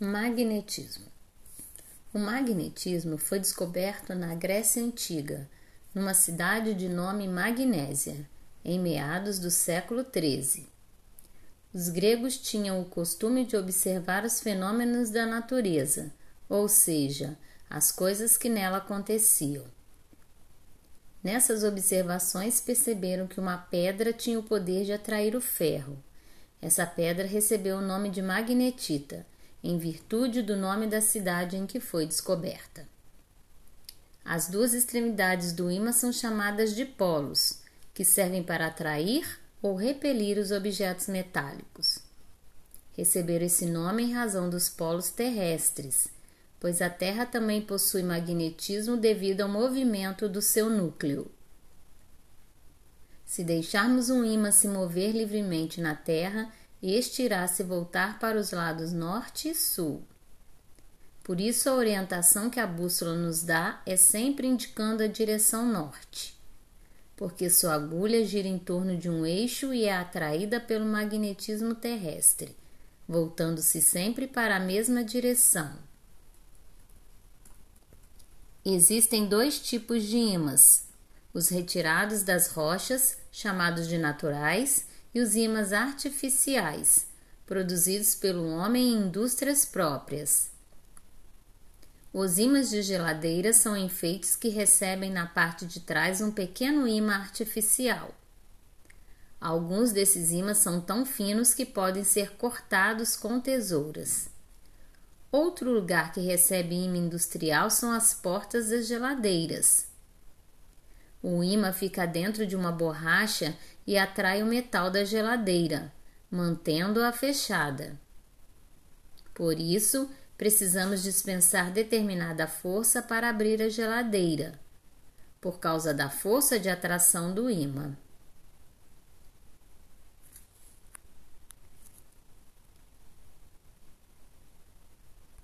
Magnetismo. O magnetismo foi descoberto na Grécia Antiga, numa cidade de nome Magnésia, em meados do século XIII. Os gregos tinham o costume de observar os fenômenos da natureza, ou seja, as coisas que nela aconteciam. Nessas observações perceberam que uma pedra tinha o poder de atrair o ferro. Essa pedra recebeu o nome de magnetita em virtude do nome da cidade em que foi descoberta. As duas extremidades do ímã são chamadas de polos, que servem para atrair ou repelir os objetos metálicos. Receberam esse nome em razão dos polos terrestres, pois a Terra também possui magnetismo devido ao movimento do seu núcleo. Se deixarmos um ímã se mover livremente na Terra, este irá se voltar para os lados norte e sul. Por isso, a orientação que a bússola nos dá é sempre indicando a direção norte, porque sua agulha gira em torno de um eixo e é atraída pelo magnetismo terrestre, voltando-se sempre para a mesma direção. Existem dois tipos de ímãs: os retirados das rochas, chamados de naturais, e os ímãs artificiais, produzidos pelo homem em indústrias próprias. Os ímãs de geladeira são enfeites que recebem na parte de trás um pequeno ímã artificial. Alguns desses ímãs são tão finos que podem ser cortados com tesouras. Outro lugar que recebe ímã industrial são as portas das geladeiras. O ímã fica dentro de uma borracha e atrai o metal da geladeira, mantendo-a fechada. Por isso, precisamos dispensar determinada força para abrir a geladeira, por causa da força de atração do ímã.